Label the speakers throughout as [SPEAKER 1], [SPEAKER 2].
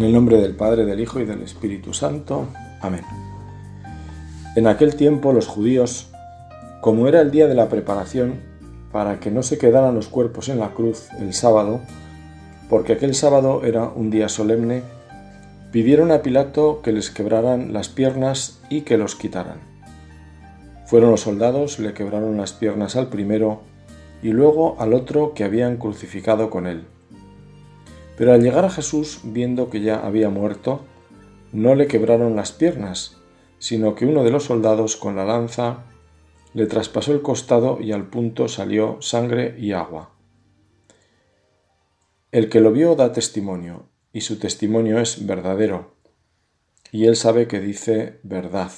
[SPEAKER 1] En el nombre del Padre, del Hijo y del Espíritu Santo. Amén. En aquel tiempo los judíos, como era el día de la preparación, para que no se quedaran los cuerpos en la cruz el sábado, porque aquel sábado era un día solemne, pidieron a Pilato que les quebraran las piernas y que los quitaran. Fueron los soldados, le quebraron las piernas al primero y luego al otro que habían crucificado con él. Pero al llegar a Jesús, viendo que ya había muerto, no le quebraron las piernas, sino que uno de los soldados con la lanza le traspasó el costado y al punto salió sangre y agua. El que lo vio da testimonio, y su testimonio es verdadero, y él sabe que dice verdad,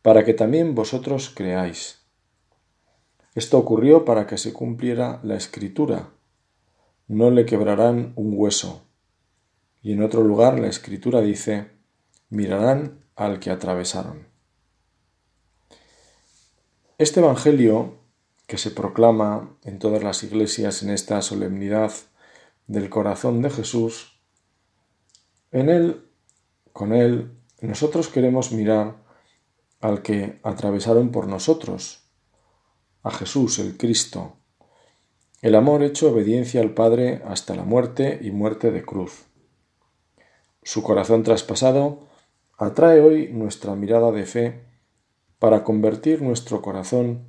[SPEAKER 1] para que también vosotros creáis. Esto ocurrió para que se cumpliera la escritura. No le quebrarán un hueso. Y en otro lugar la escritura dice, mirarán al que atravesaron. Este Evangelio, que se proclama en todas las iglesias en esta solemnidad del corazón de Jesús, en él, con él, nosotros queremos mirar al que atravesaron por nosotros, a Jesús el Cristo, el amor hecho obediencia al Padre hasta la muerte y muerte de cruz. Su corazón traspasado atrae hoy nuestra mirada de fe para convertir nuestro corazón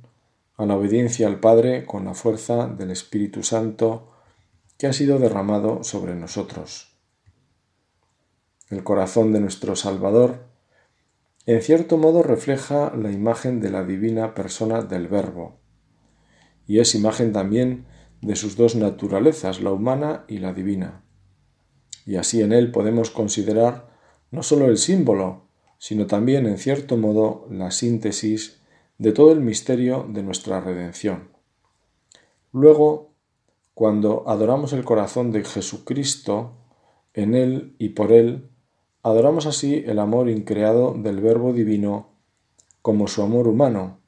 [SPEAKER 1] a la obediencia al Padre con la fuerza del Espíritu Santo que ha sido derramado sobre nosotros. El corazón de nuestro Salvador en cierto modo refleja la imagen de la divina persona del Verbo, y es imagen también de sus dos naturalezas, la humana y la divina. Y así en él podemos considerar no sólo el símbolo, sino también en cierto modo la síntesis de todo el misterio de nuestra redención. Luego, cuando adoramos el corazón de Jesucristo, en Él y por Él, adoramos así el amor increado del Verbo Divino como su amor humano,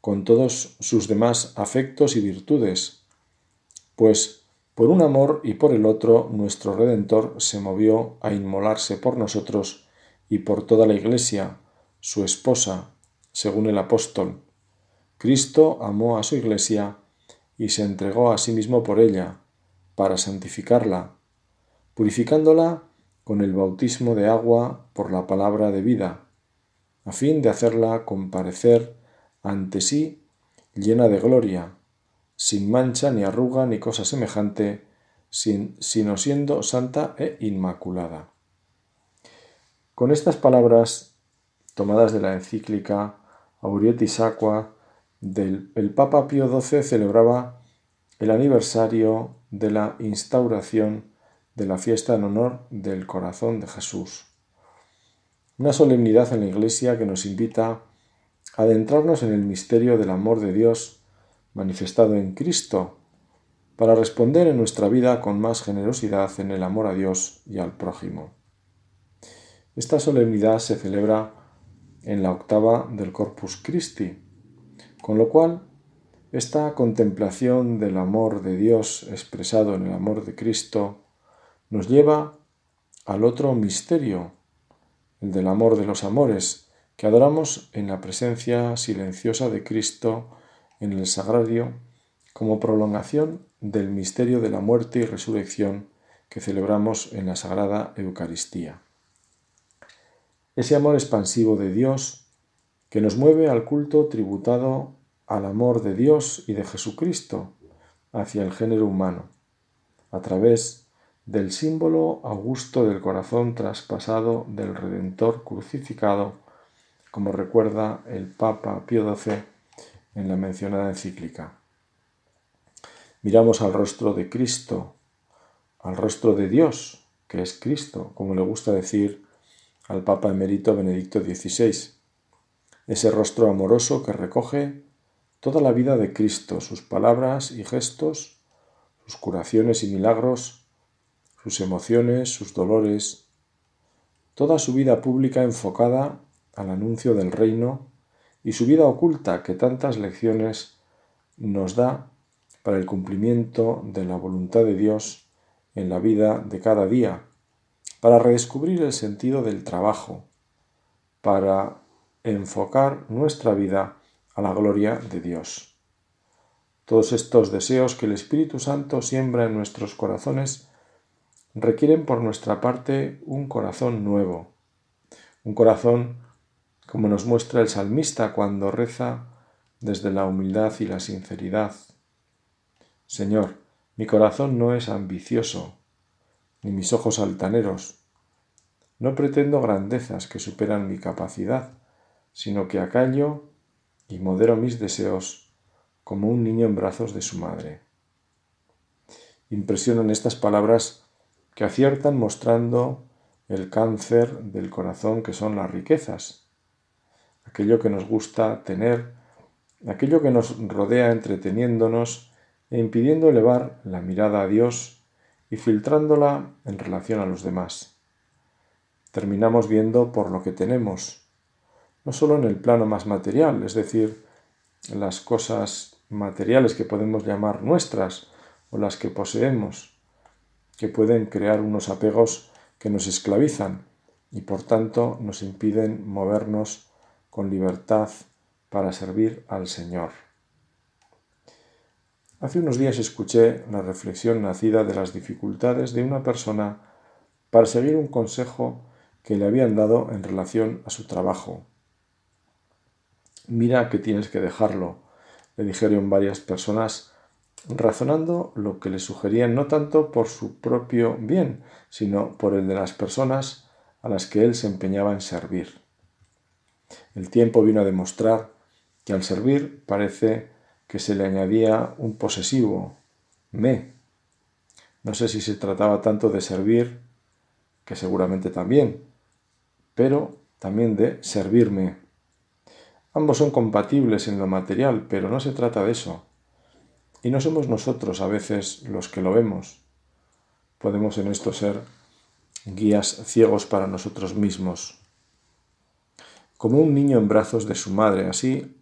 [SPEAKER 1] con todos sus demás afectos y virtudes, pues por un amor y por el otro nuestro Redentor se movió a inmolarse por nosotros y por toda la Iglesia, su esposa, según el apóstol. Cristo amó a su Iglesia y se entregó a sí mismo por ella, para santificarla, purificándola con el bautismo de agua por la palabra de vida, a fin de hacerla comparecer ante sí llena de gloria, sin mancha ni arruga ni cosa semejante, sin, sino siendo santa e inmaculada. Con estas palabras, tomadas de la encíclica Aurietis Aqua, del el Papa Pío XII celebraba el aniversario de la instauración de la fiesta en honor del corazón de Jesús. Una solemnidad en la Iglesia que nos invita a adentrarnos en el misterio del amor de Dios manifestado en Cristo, para responder en nuestra vida con más generosidad en el amor a Dios y al prójimo. Esta solemnidad se celebra en la octava del Corpus Christi, con lo cual esta contemplación del amor de Dios expresado en el amor de Cristo nos lleva al otro misterio, el del amor de los amores, que adoramos en la presencia silenciosa de Cristo en el sagrario como prolongación del misterio de la muerte y resurrección que celebramos en la Sagrada Eucaristía. Ese amor expansivo de Dios que nos mueve al culto tributado al amor de Dios y de Jesucristo hacia el género humano, a través del símbolo augusto del corazón traspasado del Redentor crucificado, como recuerda el Papa Pío XII en la mencionada encíclica. Miramos al rostro de Cristo, al rostro de Dios, que es Cristo, como le gusta decir al Papa emérito Benedicto XVI, ese rostro amoroso que recoge toda la vida de Cristo, sus palabras y gestos, sus curaciones y milagros, sus emociones, sus dolores, toda su vida pública enfocada al anuncio del reino y su vida oculta que tantas lecciones nos da para el cumplimiento de la voluntad de Dios en la vida de cada día, para redescubrir el sentido del trabajo, para enfocar nuestra vida a la gloria de Dios. Todos estos deseos que el Espíritu Santo siembra en nuestros corazones requieren por nuestra parte un corazón nuevo, un corazón como nos muestra el salmista cuando reza desde la humildad y la sinceridad. Señor, mi corazón no es ambicioso, ni mis ojos altaneros. No pretendo grandezas que superan mi capacidad, sino que acallo y modero mis deseos como un niño en brazos de su madre. Impresionan estas palabras que aciertan mostrando el cáncer del corazón que son las riquezas, aquello que nos gusta tener, aquello que nos rodea entreteniéndonos e impidiendo elevar la mirada a Dios y filtrándola en relación a los demás. Terminamos viendo por lo que tenemos, no solo en el plano más material, es decir, las cosas materiales que podemos llamar nuestras o las que poseemos, que pueden crear unos apegos que nos esclavizan y por tanto nos impiden movernos con libertad para servir al Señor. Hace unos días escuché la reflexión nacida de las dificultades de una persona para seguir un consejo que le habían dado en relación a su trabajo. Mira que tienes que dejarlo, le dijeron varias personas, razonando lo que le sugerían no tanto por su propio bien, sino por el de las personas a las que él se empeñaba en servir. El tiempo vino a demostrar que al servir parece que se le añadía un posesivo, me. No sé si se trataba tanto de servir, que seguramente también, pero también de servirme. Ambos son compatibles en lo material, pero no se trata de eso. Y no somos nosotros a veces los que lo vemos. Podemos en esto ser guías ciegos para nosotros mismos. Como un niño en brazos de su madre, así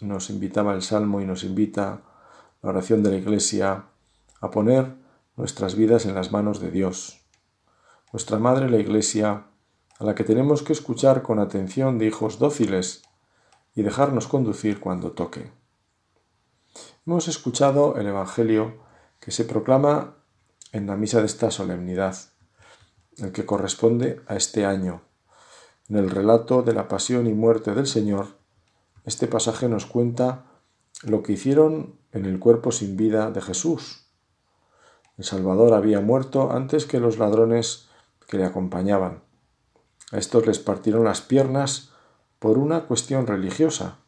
[SPEAKER 1] nos invitaba el Salmo y nos invita la oración de la Iglesia a poner nuestras vidas en las manos de Dios. Nuestra Madre la Iglesia, a la que tenemos que escuchar con atención de hijos dóciles y dejarnos conducir cuando toque. Hemos escuchado el Evangelio que se proclama en la misa de esta solemnidad, el que corresponde a este año. En el relato de la pasión y muerte del Señor, este pasaje nos cuenta lo que hicieron en el cuerpo sin vida de Jesús. El Salvador había muerto antes que los ladrones que le acompañaban. A estos les partieron las piernas por una cuestión religiosa,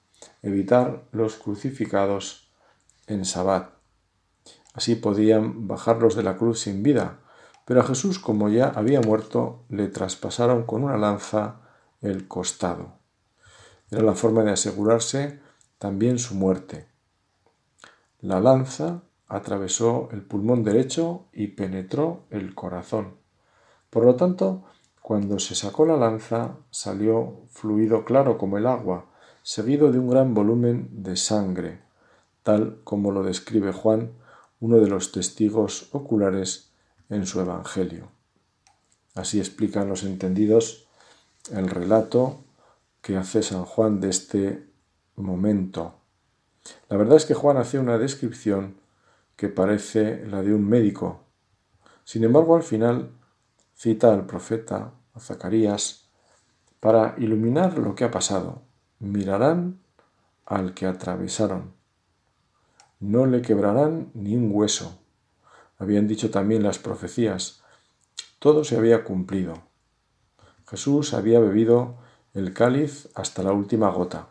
[SPEAKER 1] evitar los crucificados en Sabbat. Así podían bajarlos de la cruz sin vida, pero a Jesús, como ya había muerto, le traspasaron con una lanza el costado. Era la forma de asegurarse también su muerte. La lanza atravesó el pulmón derecho y penetró el corazón. Por lo tanto, cuando se sacó la lanza, salió fluido claro como el agua, seguido de un gran volumen de sangre, tal como lo describe Juan, uno de los testigos oculares en su Evangelio. Así explican los entendidos el relato que hace San Juan de este momento. La verdad es que Juan hace una descripción que parece la de un médico. Sin embargo, al final cita al profeta, Zacarías, para iluminar lo que ha pasado. Mirarán al que atravesaron. No le quebrarán ni un hueso. Habían dicho también las profecías. Todo se había cumplido. Jesús había bebido el cáliz hasta la última gota.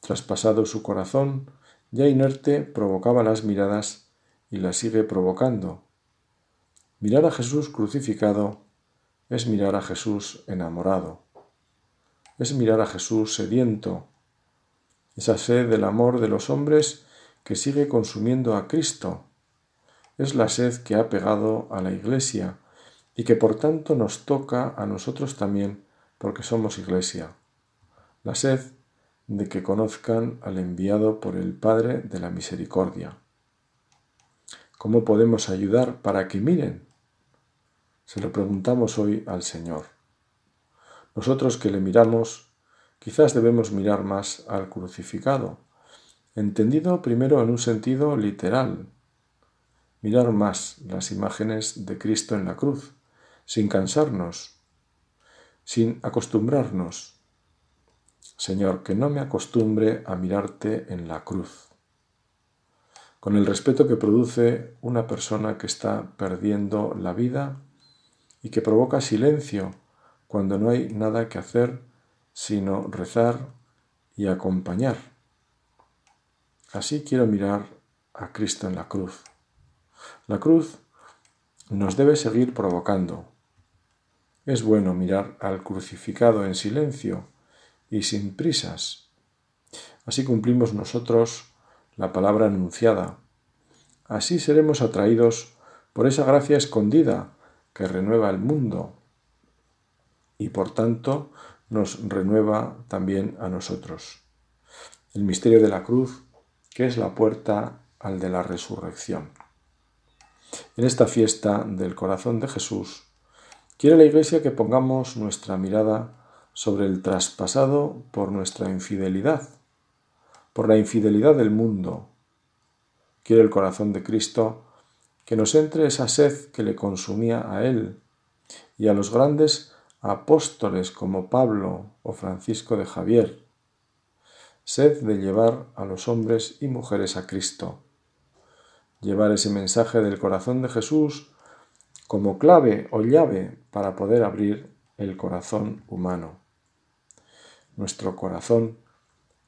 [SPEAKER 1] Traspasado su corazón, ya inerte, provocaba las miradas y las sigue provocando, Mirar a Jesús crucificado es mirar a Jesús enamorado, es mirar a Jesús sediento, esa sed del amor de los hombres que sigue consumiendo a Cristo, es la sed que ha pegado a la Iglesia y que por tanto nos toca a nosotros también porque somos Iglesia, la sed de que conozcan al enviado por el Padre de la Misericordia. ¿Cómo podemos ayudar para que miren? Se lo preguntamos hoy al Señor. Nosotros que le miramos, quizás debemos mirar más al crucificado, entendido primero en un sentido literal, mirar más las imágenes de Cristo en la cruz, sin cansarnos, sin acostumbrarnos. Señor, que no me acostumbre a mirarte en la cruz, con el respeto que produce una persona que está perdiendo la vida y que provoca silencio cuando no hay nada que hacer sino rezar y acompañar. Así quiero mirar a Cristo en la cruz. La cruz nos debe seguir provocando. Es bueno mirar al crucificado en silencio y sin prisas. Así cumplimos nosotros la palabra anunciada. Así seremos atraídos por esa gracia escondida que renueva el mundo y por tanto nos renueva también a nosotros. El misterio de la cruz, que es la puerta al de la resurrección. En esta fiesta del corazón de Jesús, quiere la Iglesia que pongamos nuestra mirada sobre el traspasado por nuestra infidelidad, por la infidelidad del mundo. Quiere el corazón de Cristo que nos entre esa sed que le consumía a Él y a los grandes apóstoles como Pablo o Francisco de Javier, sed de llevar a los hombres y mujeres a Cristo, llevar ese mensaje del corazón de Jesús como clave o llave para poder abrir el corazón humano. Nuestro corazón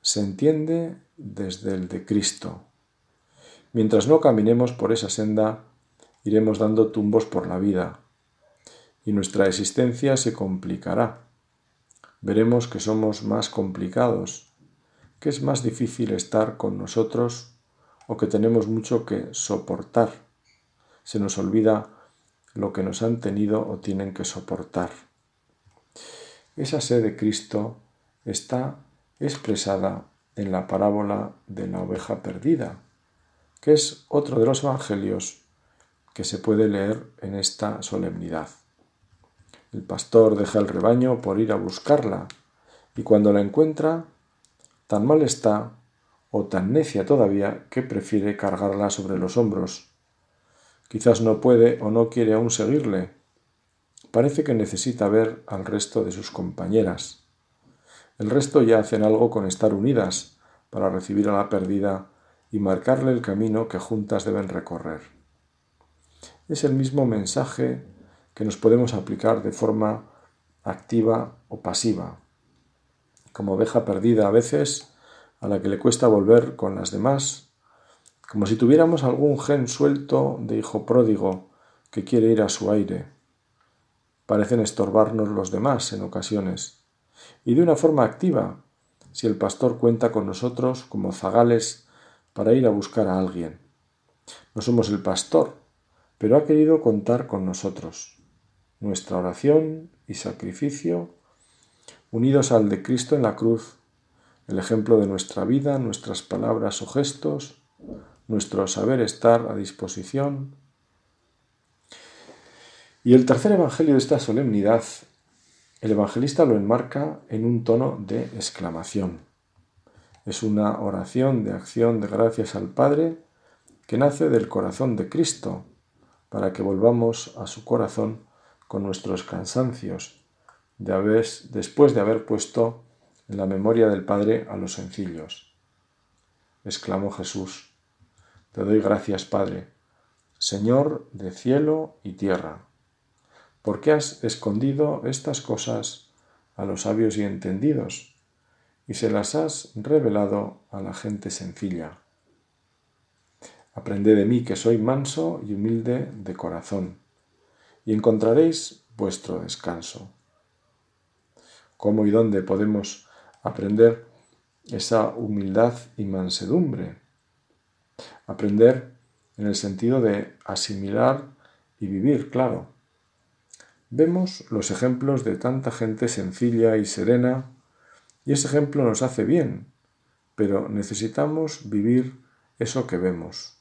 [SPEAKER 1] se entiende desde el de Cristo. Mientras no caminemos por esa senda, iremos dando tumbos por la vida, y nuestra existencia se complicará. Veremos que somos más complicados, que es más difícil estar con nosotros o que tenemos mucho que soportar. Se nos olvida lo que nos han tenido o tienen que soportar. Esa sed de Cristo está expresada en la parábola de la oveja perdida, que es otro de los evangelios que se puede leer en esta solemnidad. El pastor deja el rebaño por ir a buscarla y cuando la encuentra, tan mal está o tan necia todavía que prefiere cargarla sobre los hombros. Quizás no puede o no quiere aún seguirle. Parece que necesita ver al resto de sus compañeras. El resto ya hacen algo con estar unidas para recibir a la perdida y marcarle el camino que juntas deben recorrer. Es el mismo mensaje que nos podemos aplicar de forma activa o pasiva, como oveja perdida a veces, a la que le cuesta volver con las demás, como si tuviéramos algún gen suelto de hijo pródigo que quiere ir a su aire. Parecen estorbarnos los demás en ocasiones, y de una forma activa, si el pastor cuenta con nosotros como zagales para ir a buscar a alguien. No somos el pastor, pero ha querido contar con nosotros nuestra oración y sacrificio, unidos al de Cristo en la cruz, el ejemplo de nuestra vida, nuestras palabras o gestos, nuestro saber estar a disposición. Y el tercer evangelio de esta solemnidad, el evangelista lo enmarca en un tono de exclamación. Es una oración de acción de gracias al Padre que nace del corazón de Cristo, para que volvamos a su corazón con nuestros cansancios, de después de haber puesto en la memoria del Padre a los sencillos. Exclamó Jesús, Te doy gracias, Padre, Señor de cielo y tierra, porque has escondido estas cosas a los sabios y entendidos, y se las has revelado a la gente sencilla. Aprended de mí que soy manso y humilde de corazón y encontraréis vuestro descanso. ¿Cómo y dónde podemos aprender esa humildad y mansedumbre? Aprender en el sentido de asimilar y vivir, claro. Vemos los ejemplos de tanta gente sencilla y serena y ese ejemplo nos hace bien, pero necesitamos vivir eso que vemos.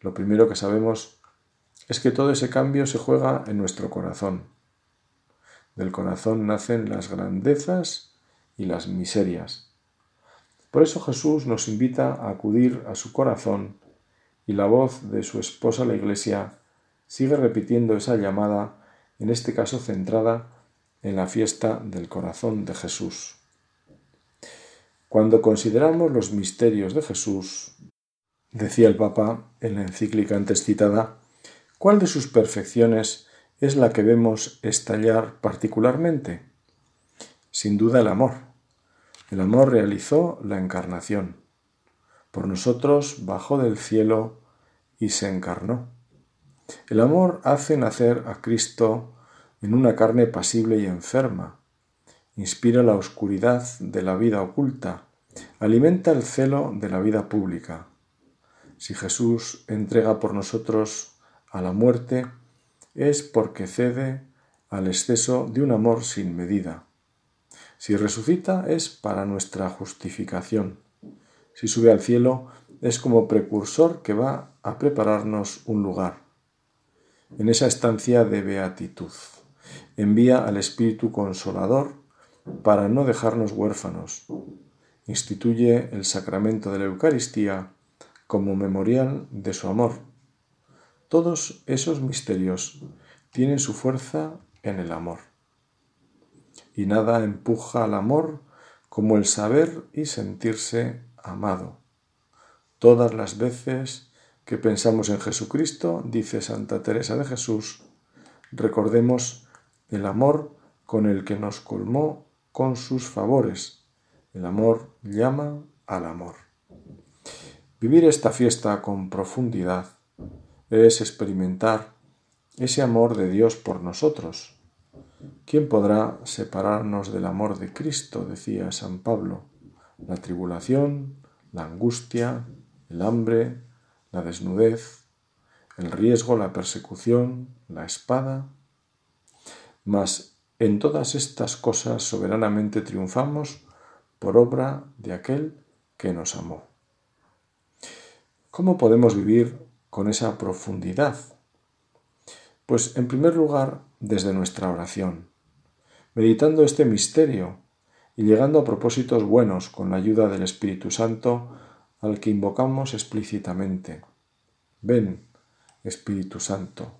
[SPEAKER 1] Lo primero que sabemos es que todo ese cambio se juega en nuestro corazón. Del corazón nacen las grandezas y las miserias. Por eso Jesús nos invita a acudir a su corazón y la voz de su esposa la Iglesia sigue repitiendo esa llamada, en este caso centrada en la fiesta del corazón de Jesús. Cuando consideramos los misterios de Jesús, decía el Papa en la encíclica antes citada, ¿cuál de sus perfecciones es la que vemos estallar particularmente? Sin duda el amor. El amor realizó la encarnación. Por nosotros bajó del cielo y se encarnó. El amor hace nacer a Cristo en una carne pasible y enferma, inspira la oscuridad de la vida oculta, alimenta el celo de la vida pública. Si Jesús entrega por nosotros a la muerte, es porque cede al exceso de un amor sin medida. Si resucita es para nuestra justificación. Si sube al cielo es como precursor que va a prepararnos un lugar. En esa estancia de beatitud envía al Espíritu Consolador para no dejarnos huérfanos. Instituye el sacramento de la Eucaristía como memorial de su amor. Todos esos misterios tienen su fuerza en el amor. Y nada empuja al amor como el saber y sentirse amado. Todas las veces que pensamos en Jesucristo, dice Santa Teresa de Jesús, recordemos el amor con el que nos colmó con sus favores. El amor llama al amor. Vivir esta fiesta con profundidad es experimentar ese amor de Dios por nosotros. ¿Quién podrá separarnos del amor de Cristo? decía San Pablo. La tribulación, la angustia, el hambre, la desnudez, el riesgo, la persecución, la espada. Mas en todas estas cosas soberanamente triunfamos por obra de aquel que nos amó. ¿Cómo podemos vivir con esa profundidad? Pues en primer lugar desde nuestra oración, meditando este misterio y llegando a propósitos buenos con la ayuda del Espíritu Santo al que invocamos explícitamente. Ven, Espíritu Santo,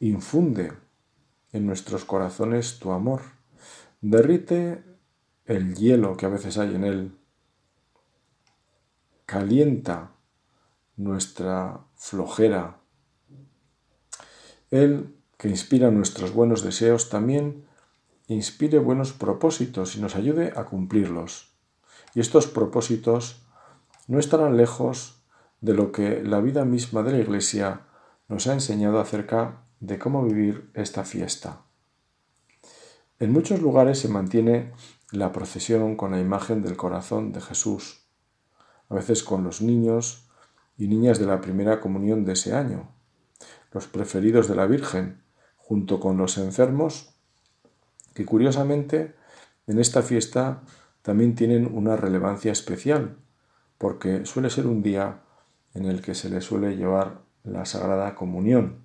[SPEAKER 1] infunde en nuestros corazones tu amor, derrite el hielo que a veces hay en él calienta nuestra flojera. Él, que inspira nuestros buenos deseos, también inspire buenos propósitos y nos ayude a cumplirlos. Y estos propósitos no estarán lejos de lo que la vida misma de la Iglesia nos ha enseñado acerca de cómo vivir esta fiesta. En muchos lugares se mantiene la procesión con la imagen del corazón de Jesús, a veces con los niños y niñas de la primera comunión de ese año, los preferidos de la Virgen, junto con los enfermos, que curiosamente en esta fiesta también tienen una relevancia especial, porque suele ser un día en el que se le suele llevar la Sagrada Comunión,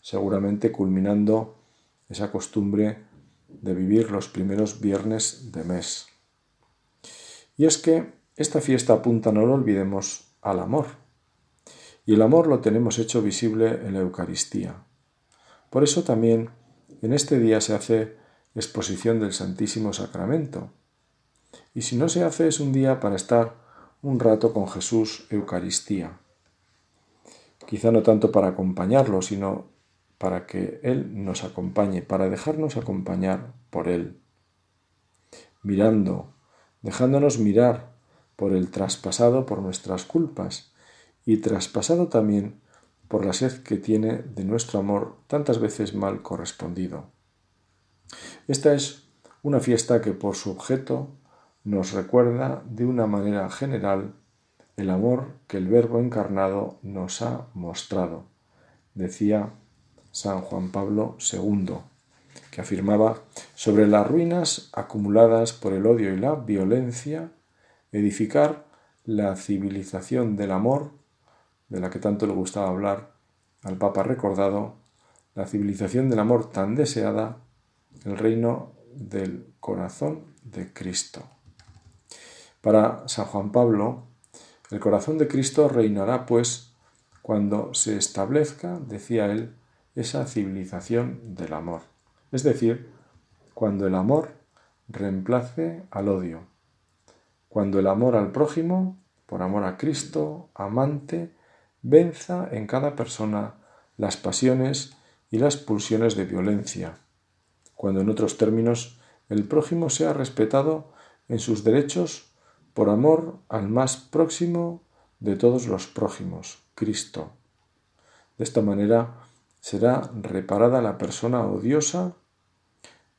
[SPEAKER 1] seguramente culminando esa costumbre de vivir los primeros viernes de mes. Y es que esta fiesta apunta, no lo olvidemos, al amor. Y el amor lo tenemos hecho visible en la Eucaristía. Por eso también en este día se hace exposición del Santísimo Sacramento. Y si no se hace es un día para estar un rato con Jesús Eucaristía. Quizá no tanto para acompañarlo, sino para que Él nos acompañe, para dejarnos acompañar por Él. Mirando, dejándonos mirar por el traspasado por nuestras culpas y traspasado también por la sed que tiene de nuestro amor tantas veces mal correspondido. Esta es una fiesta que por su objeto nos recuerda de una manera general el amor que el Verbo encarnado nos ha mostrado, decía San Juan Pablo II, que afirmaba sobre las ruinas acumuladas por el odio y la violencia, edificar la civilización del amor de la que tanto le gustaba hablar al Papa recordado, la civilización del amor tan deseada, el reino del corazón de Cristo. Para San Juan Pablo, el corazón de Cristo reinará, pues, cuando se establezca, decía él, esa civilización del amor. Es decir, cuando el amor reemplace al odio, cuando el amor al prójimo, por amor a Cristo, amante, venza en cada persona las pasiones y las pulsiones de violencia, cuando en otros términos el prójimo sea respetado en sus derechos por amor al más próximo de todos los prójimos, Cristo. De esta manera será reparada la persona odiosa,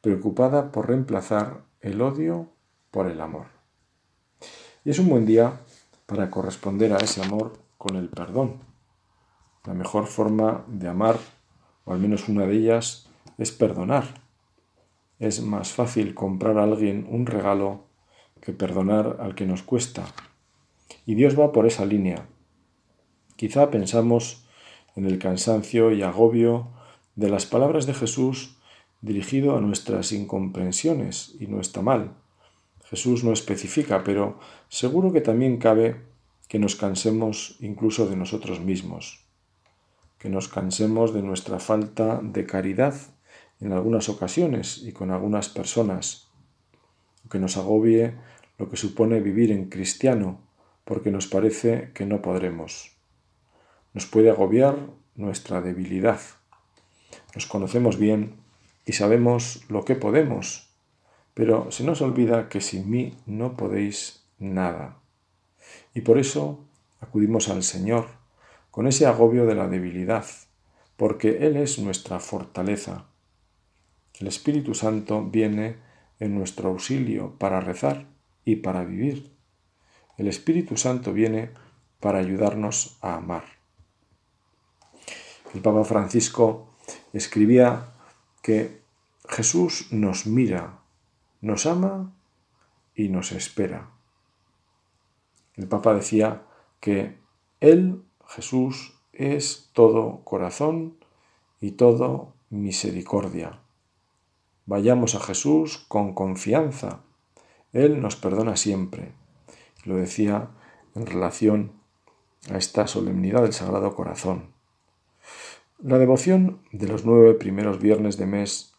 [SPEAKER 1] preocupada por reemplazar el odio por el amor. Y es un buen día para corresponder a ese amor con el perdón la mejor forma de amar, o al menos una de ellas, es perdonar. Es más fácil comprar a alguien un regalo que perdonar al que nos cuesta. Y Dios va por esa línea. Quizá pensamos en el cansancio y agobio de las palabras de Jesús dirigido a nuestras incomprensiones, y no está mal. Jesús no especifica, pero seguro que también cabe que nos cansemos incluso de nosotros mismos que nos cansemos de nuestra falta de caridad en algunas ocasiones y con algunas personas, que nos agobie lo que supone vivir en cristiano, porque nos parece que no podremos. Nos puede agobiar nuestra debilidad. Nos conocemos bien y sabemos lo que podemos, pero se nos olvida que sin mí no podéis nada. Y por eso acudimos al Señor con ese agobio de la debilidad, porque Él es nuestra fortaleza. El Espíritu Santo viene en nuestro auxilio para rezar y para vivir. El Espíritu Santo viene para ayudarnos a amar. El Papa Francisco escribía que Jesús nos mira, nos ama y nos espera. El Papa decía que Él Jesús es todo corazón y todo misericordia. Vayamos a Jesús con confianza. Él nos perdona siempre. Lo decía en relación a esta solemnidad del Sagrado Corazón. La devoción de los nueve primeros viernes de mes,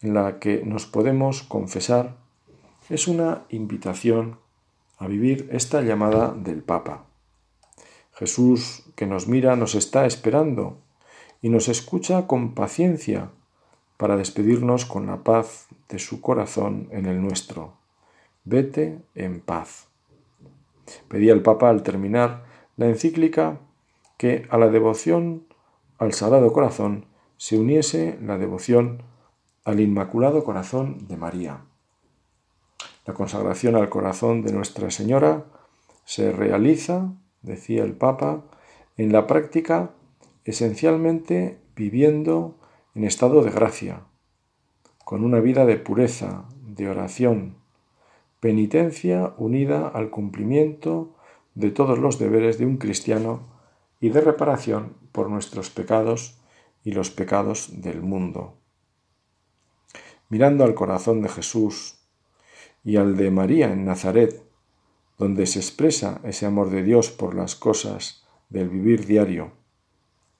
[SPEAKER 1] en la que nos podemos confesar, es una invitación a vivir esta llamada del Papa. Jesús que nos mira nos está esperando y nos escucha con paciencia para despedirnos con la paz de su corazón en el nuestro. Vete en paz. Pedía el Papa al terminar la encíclica que a la devoción al Sagrado Corazón se uniese la devoción al Inmaculado Corazón de María. La consagración al corazón de Nuestra Señora se realiza decía el Papa, en la práctica esencialmente viviendo en estado de gracia, con una vida de pureza, de oración, penitencia unida al cumplimiento de todos los deberes de un cristiano y de reparación por nuestros pecados y los pecados del mundo. Mirando al corazón de Jesús y al de María en Nazaret, donde se expresa ese amor de Dios por las cosas del vivir diario,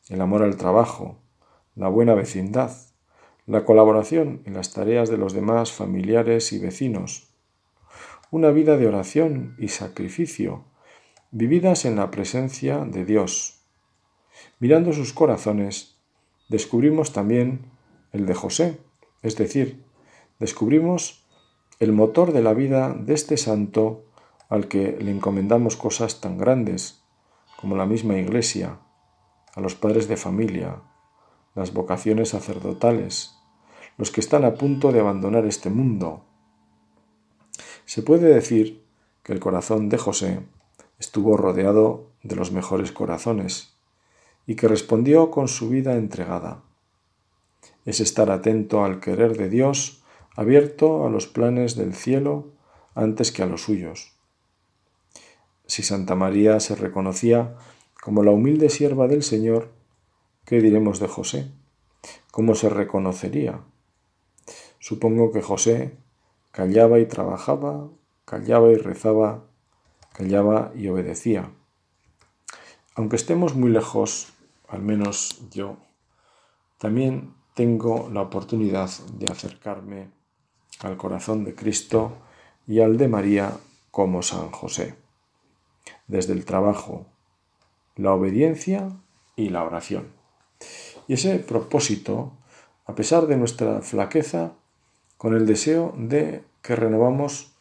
[SPEAKER 1] el amor al trabajo, la buena vecindad, la colaboración en las tareas de los demás familiares y vecinos, una vida de oración y sacrificio, vividas en la presencia de Dios. Mirando sus corazones, descubrimos también el de José, es decir, descubrimos el motor de la vida de este santo al que le encomendamos cosas tan grandes como la misma Iglesia, a los padres de familia, las vocaciones sacerdotales, los que están a punto de abandonar este mundo. Se puede decir que el corazón de José estuvo rodeado de los mejores corazones y que respondió con su vida entregada. Es estar atento al querer de Dios, abierto a los planes del cielo antes que a los suyos si Santa María se reconocía como la humilde sierva del Señor, ¿qué diremos de José? ¿Cómo se reconocería? Supongo que José callaba y trabajaba, callaba y rezaba, callaba y obedecía. Aunque estemos muy lejos, al menos yo, también tengo la oportunidad de acercarme al corazón de Cristo y al de María como San José, desde el trabajo, la obediencia y la oración. Y ese propósito, a pesar de nuestra flaqueza, con el deseo de que renovamos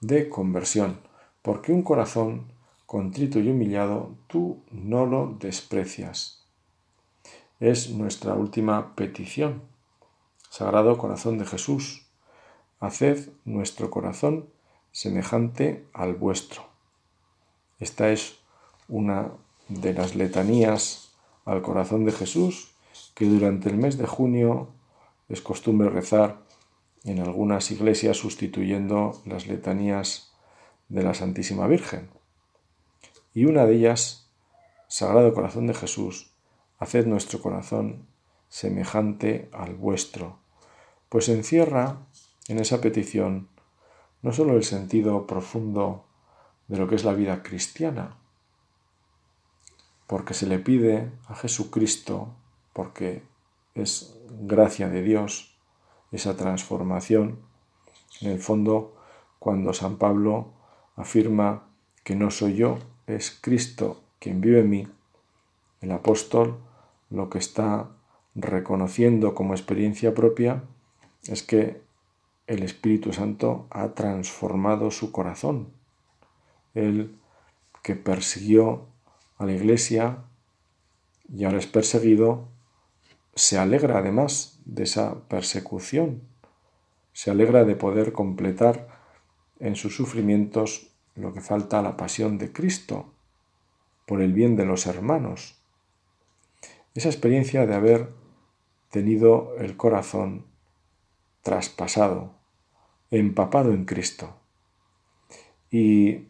[SPEAKER 1] de conversión, porque un corazón contrito y humillado tú no lo desprecias. Es nuestra última petición. Sagrado corazón de Jesús, haced nuestro corazón semejante al vuestro. Esta es una de las letanías al corazón de Jesús que durante el mes de junio es costumbre rezar en algunas iglesias sustituyendo las letanías de la Santísima Virgen. Y una de ellas, Sagrado Corazón de Jesús, haced nuestro corazón semejante al vuestro, pues encierra en esa petición no solo el sentido profundo de lo que es la vida cristiana, porque se le pide a Jesucristo, porque es gracia de Dios esa transformación, en el fondo cuando San Pablo afirma que no soy yo, es Cristo quien vive en mí, el apóstol lo que está reconociendo como experiencia propia es que el Espíritu Santo ha transformado su corazón. Él que persiguió a la iglesia y ahora es perseguido, se alegra además de esa persecución, se alegra de poder completar en sus sufrimientos lo que falta a la pasión de Cristo, por el bien de los hermanos. Esa experiencia de haber tenido el corazón traspasado, empapado en Cristo. Y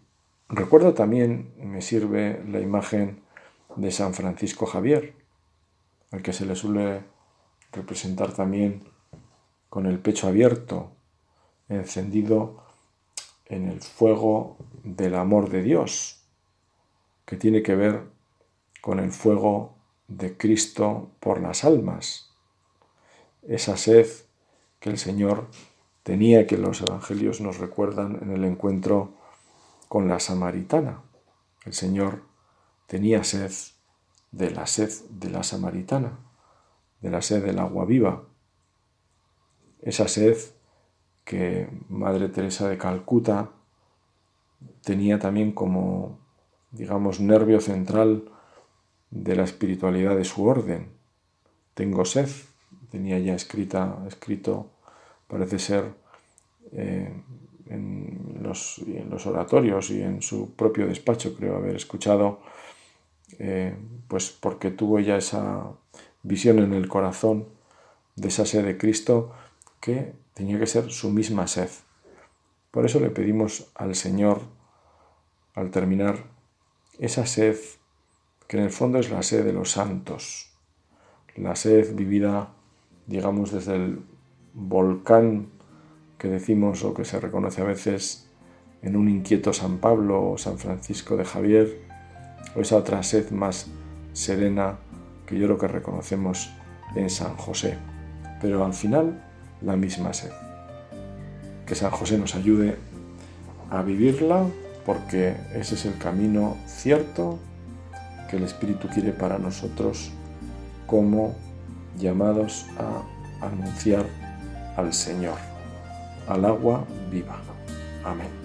[SPEAKER 1] recuerdo también, me sirve la imagen de San Francisco Javier, al que se le suele representar también con el pecho abierto, encendido en el fuego del amor de Dios, que tiene que ver con el fuego de Cristo por las almas, esa sed que el Señor tenía que los evangelios nos recuerdan en el encuentro con la samaritana. El Señor tenía sed de la sed de la samaritana, de la sed del agua viva. Esa sed que Madre Teresa de Calcuta tenía también como, digamos, nervio central de la espiritualidad de su orden. Tengo sed, tenía ya escrita, escrito parece ser eh, en, los, oratorios y en su propio despacho, creo haber escuchado, eh, pues porque tuvo ya esa visión en el corazón de esa sed de Cristo que tenía que ser su misma sed. Por eso le pedimos al Señor, al terminar, esa sed que en el fondo es la sed de los santos, la sed vivida, digamos, desde el volcán que decimos o que se reconoce a veces en un inquieto San Pablo o San Francisco de Javier, o esa otra sed más serena que yo creo que reconocemos en San José. Pero al final, la misma sed. Que San José nos ayude a vivirla porque ese es el camino cierto que el Espíritu quiere para nosotros como llamados a anunciar al Señor, al agua viva. Amén.